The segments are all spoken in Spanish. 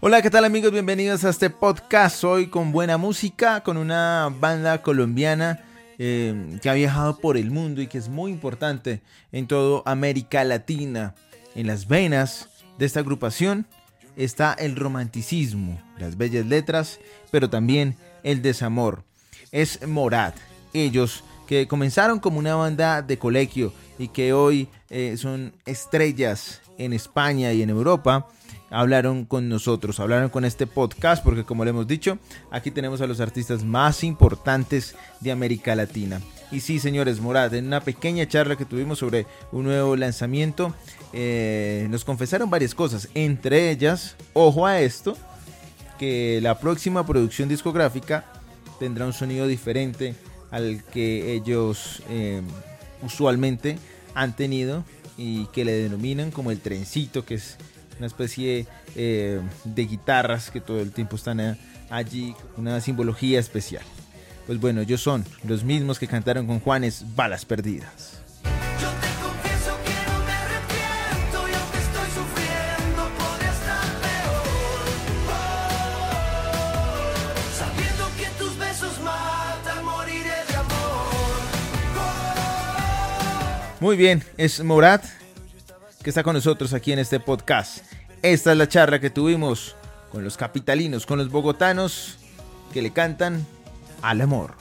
Hola, ¿qué tal amigos? Bienvenidos a este podcast hoy con buena música, con una banda colombiana eh, que ha viajado por el mundo y que es muy importante en toda América Latina. En las venas de esta agrupación está el romanticismo, las bellas letras, pero también el desamor. Es Morat. Ellos que comenzaron como una banda de colegio y que hoy eh, son estrellas en España y en Europa hablaron con nosotros, hablaron con este podcast, porque como le hemos dicho, aquí tenemos a los artistas más importantes de América Latina. Y sí, señores, Morad, en una pequeña charla que tuvimos sobre un nuevo lanzamiento, eh, nos confesaron varias cosas, entre ellas, ojo a esto, que la próxima producción discográfica tendrá un sonido diferente al que ellos eh, usualmente han tenido y que le denominan como el trencito, que es una especie eh, de guitarras que todo el tiempo están eh, allí, una simbología especial. Pues bueno, ellos son los mismos que cantaron con Juanes Balas Perdidas. Muy bien, es Morat que está con nosotros aquí en este podcast. Esta es la charla que tuvimos con los capitalinos, con los bogotanos que le cantan al amor.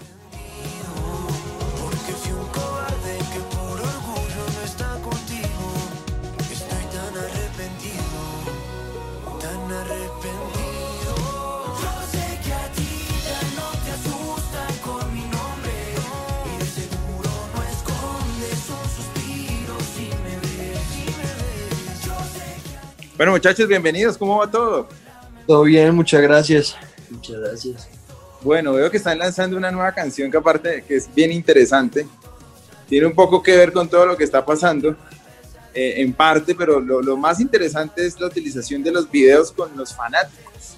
Bueno, muchachos, bienvenidos. ¿Cómo va todo? Todo bien, muchas gracias. Muchas gracias. Bueno, veo que están lanzando una nueva canción que aparte que es bien interesante. Tiene un poco que ver con todo lo que está pasando, eh, en parte, pero lo, lo, más interesante es la utilización de los videos con los fanáticos.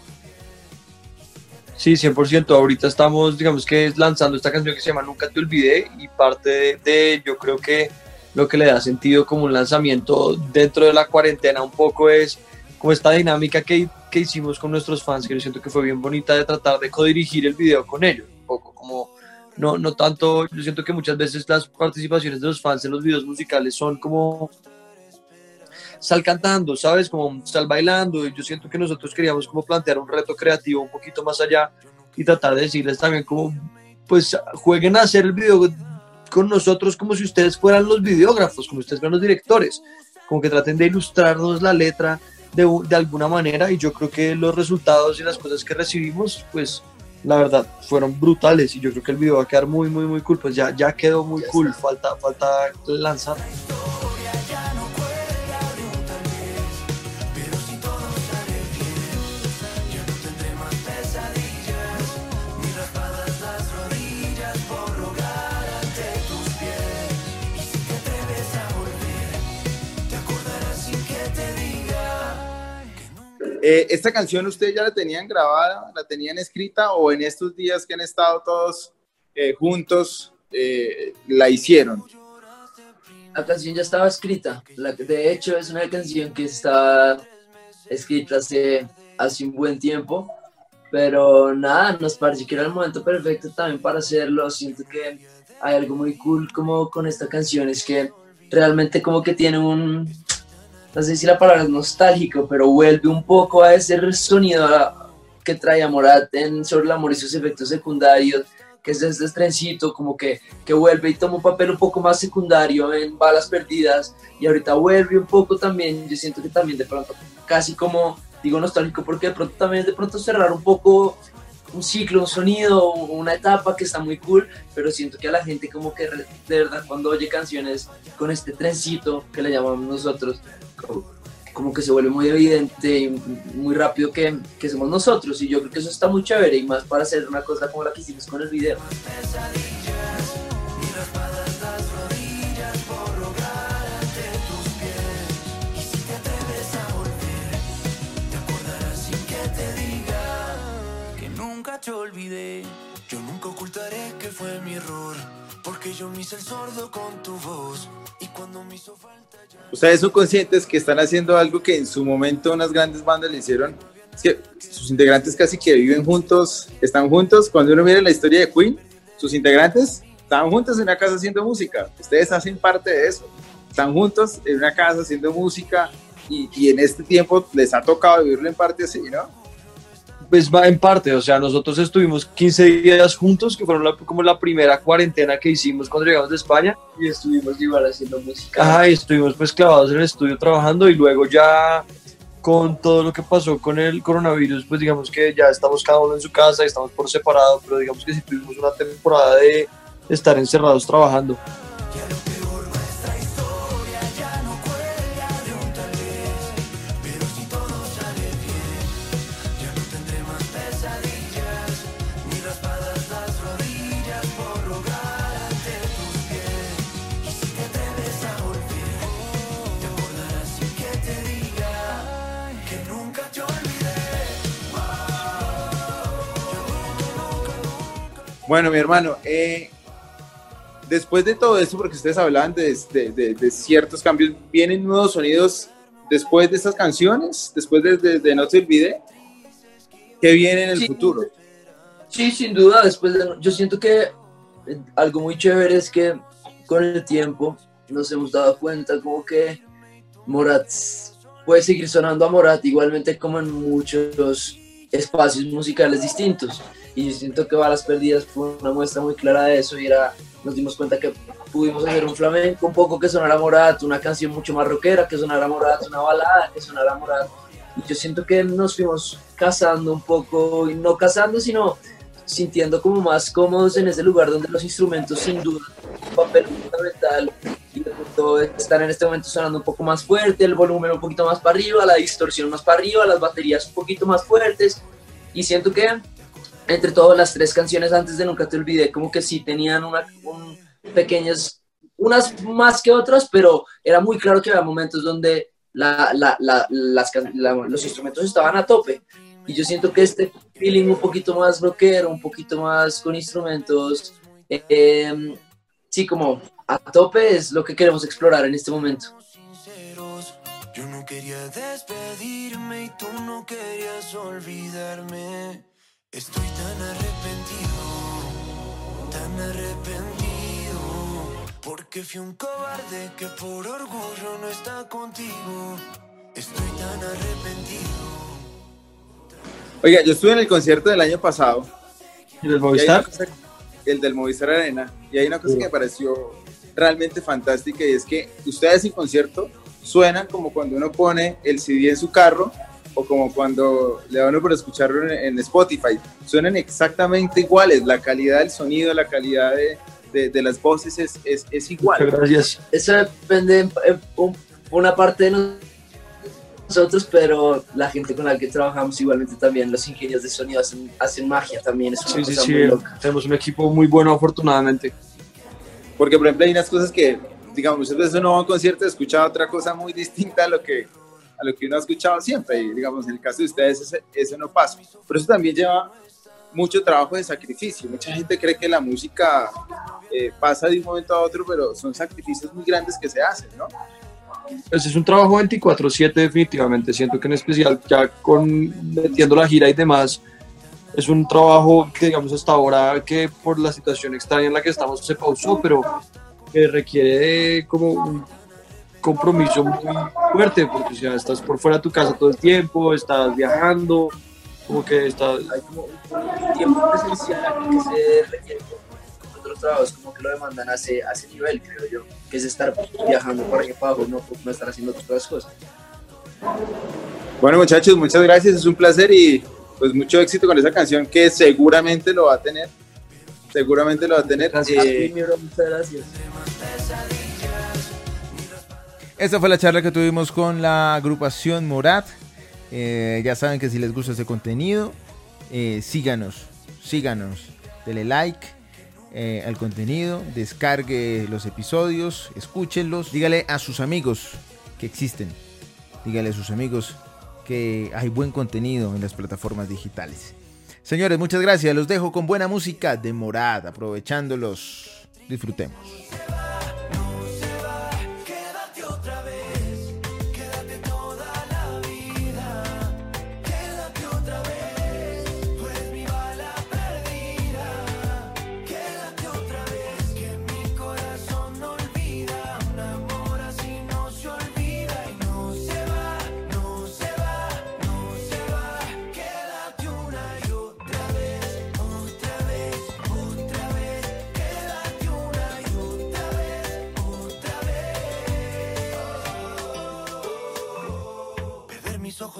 Sí, 100%. Ahorita estamos, digamos que lanzando esta canción que se llama Nunca te olvidé y parte de, de yo creo que lo que le da sentido como un lanzamiento dentro de la cuarentena un poco es como esta dinámica que, que hicimos con nuestros fans, que yo siento que fue bien bonita de tratar de codirigir el video con ellos, un poco como, no, no tanto, yo siento que muchas veces las participaciones de los fans en los videos musicales son como sal cantando, ¿sabes? Como sal bailando, y yo siento que nosotros queríamos como plantear un reto creativo un poquito más allá y tratar de decirles también como, pues jueguen a hacer el video con nosotros como si ustedes fueran los videógrafos, como ustedes fueran los directores, como que traten de ilustrarnos la letra de, de, alguna manera y yo creo que los resultados y las cosas que recibimos, pues la verdad fueron brutales y yo creo que el video va a quedar muy, muy, muy cool, pues ya, ya quedó muy cool, falta, falta lanzar. Eh, ¿Esta canción ustedes ya la tenían grabada, la tenían escrita o en estos días que han estado todos eh, juntos eh, la hicieron? La canción ya estaba escrita. La, de hecho, es una canción que está escrita hace, hace un buen tiempo. Pero nada, nos pareció que era el momento perfecto también para hacerlo. Siento que hay algo muy cool como con esta canción, es que realmente como que tiene un, no sé si la palabra es nostálgico, pero vuelve un poco a ese sonido que trae Morat en Sobre el Amor y sus efectos secundarios, que es este trencito, como que, que vuelve y toma un papel un poco más secundario en Balas Perdidas, y ahorita vuelve un poco también, yo siento que también de pronto, casi como, digo nostálgico, porque de pronto también de pronto cerrar un poco un ciclo, un sonido, una etapa que está muy cool, pero siento que a la gente como que de verdad cuando oye canciones con este trencito que le llamamos nosotros, como que se vuelve muy evidente y muy rápido que, que, somos nosotros y yo creo que eso está muy chévere y más para hacer una cosa como la que hicimos con el video. te olvidé. Yo nunca ocultaré que fue mi error, porque yo me hice el sordo con tu voz. Y cuando me hizo falta. Ustedes son conscientes que están haciendo algo que en su momento unas grandes bandas le hicieron es que sus integrantes casi que viven juntos, están juntos. Cuando uno mira la historia de Queen, sus integrantes estaban juntos en una casa haciendo música. Ustedes hacen parte de eso. Están juntos en una casa haciendo música y, y en este tiempo les ha tocado vivirlo en parte así, ¿no? Pues va en parte, o sea, nosotros estuvimos 15 días juntos, que fueron la- como la primera cuarentena que hicimos cuando llegamos de España. Y estuvimos igual haciendo música. Ajá, y estuvimos pues clavados en el estudio trabajando y luego ya con todo lo que pasó con el coronavirus, pues digamos que ya estamos cada uno en su casa y estamos por separado, pero digamos que sí tuvimos una temporada de estar encerrados trabajando. Bueno, mi hermano, eh, después de todo eso, porque ustedes hablaban de, de- de- de ciertos cambios, ¿vienen nuevos sonidos después de estas canciones? ¿Después de, No te olvidé? ¿Qué viene en el Sí. futuro? Sí, sin duda, después de- yo siento que eh, algo muy chévere es que con el tiempo nos hemos dado cuenta como que Morat puede seguir sonando a Morat igualmente como en muchos espacios musicales distintos. Y yo siento que Balas Perdidas fue una muestra muy clara de eso y era, nos dimos cuenta que pudimos hacer un flamenco un poco que sonara Morat, una canción mucho más rockera que sonara Morat, una balada que sonara Morat. Y yo siento que nos fuimos casando un poco, y no casando, sino sintiendo como más cómodos en ese lugar donde los instrumentos sin duda un papel fundamental pronto están en este momento sonando un poco más fuerte, el volumen un poquito más para arriba, la distorsión más para arriba, las baterías un poquito más fuertes. Y siento que entre todas las tres canciones antes de Nunca te olvidé como que sí tenían una, un, pequeñas, unas más que otras, pero era muy claro que había momentos donde la, la, la, las los instrumentos estaban a tope. Y yo siento que este feeling un poquito más rockero, un poquito más con instrumentos, eh, sí, como a tope es lo que queremos explorar en este momento. Yo no quería despedirme y tú no querías olvidarme. Estoy tan arrepentido, tan arrepentido. Porque fui un cobarde que por orgullo no está contigo. Estoy tan arrepentido. Oiga, yo estuve en el concierto del año pasado, ¿Y el una Movistar? cosa- el del Movistar Arena, y hay una cosa que me pareció realmente fantástica y es que ustedes en concierto suenan como cuando uno pone el CD en su carro o como cuando le da uno por escucharlo en, en Spotify. Suenan exactamente iguales, la calidad del sonido, la calidad de, de- de las voces es, es, es igual. Muchas gracias. Eso depende en, en un- una parte de nosotros, pero la gente con la que trabajamos igualmente también, los ingenieros de sonido hacen, hacen magia también, es una Sí, sí, cosa sí. muy loca. Tenemos un equipo muy bueno, afortunadamente. Porque, por ejemplo, hay unas cosas que, digamos, muchas veces uno va a un concierto y escucha otra cosa muy distinta a lo que, a lo que uno ha escuchado siempre. Y, digamos, en el caso de ustedes, ese- eso no pasa. Pero eso también lleva mucho trabajo de sacrificio. Mucha gente cree que la música eh, pasa de un momento a otro, pero son sacrificios muy grandes que se hacen, ¿no? Pues es un trabajo 24/7 definitivamente. Siento que en especial ya con metiendo la gira y demás, es un trabajo que digamos hasta ahora que por la situación extraña en la que estamos se pausó, pero que requiere de como un compromiso muy fuerte, porque o sea, estás por fuera de tu casa todo el tiempo, estás viajando, como que estás... Hay como un tiempo presencial que se requiere con otros trabajos, como que lo demandan a ese, a ese nivel, creo yo, que es estar viajando para para abajo, no, no estar haciendo otras cosas. Bueno, muchachos, muchas gracias. Es un placer y pues mucho éxito con esa canción que seguramente lo va a tener. Seguramente lo va a tener. Gracias. Eh, muchas gracias. Esta fue la charla que tuvimos con la agrupación Morat. Eh, ya saben que si les gusta este contenido, eh, síganos, síganos, dele like eh, al contenido, descargue los episodios, escúchenlos, dígale a sus amigos que existen, dígale a sus amigos que hay buen contenido en las plataformas digitales. Señores, muchas gracias, los dejo con buena música de Morat, aprovechándolos, disfrutemos.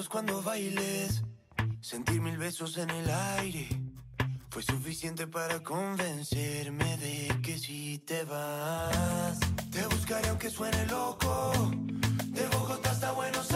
Cuando bailes. Sentir mil besos en el aire. Fue suficiente para convencerme de que si te vas, te buscaré aunque suene loco. De Bogotá hasta Buenos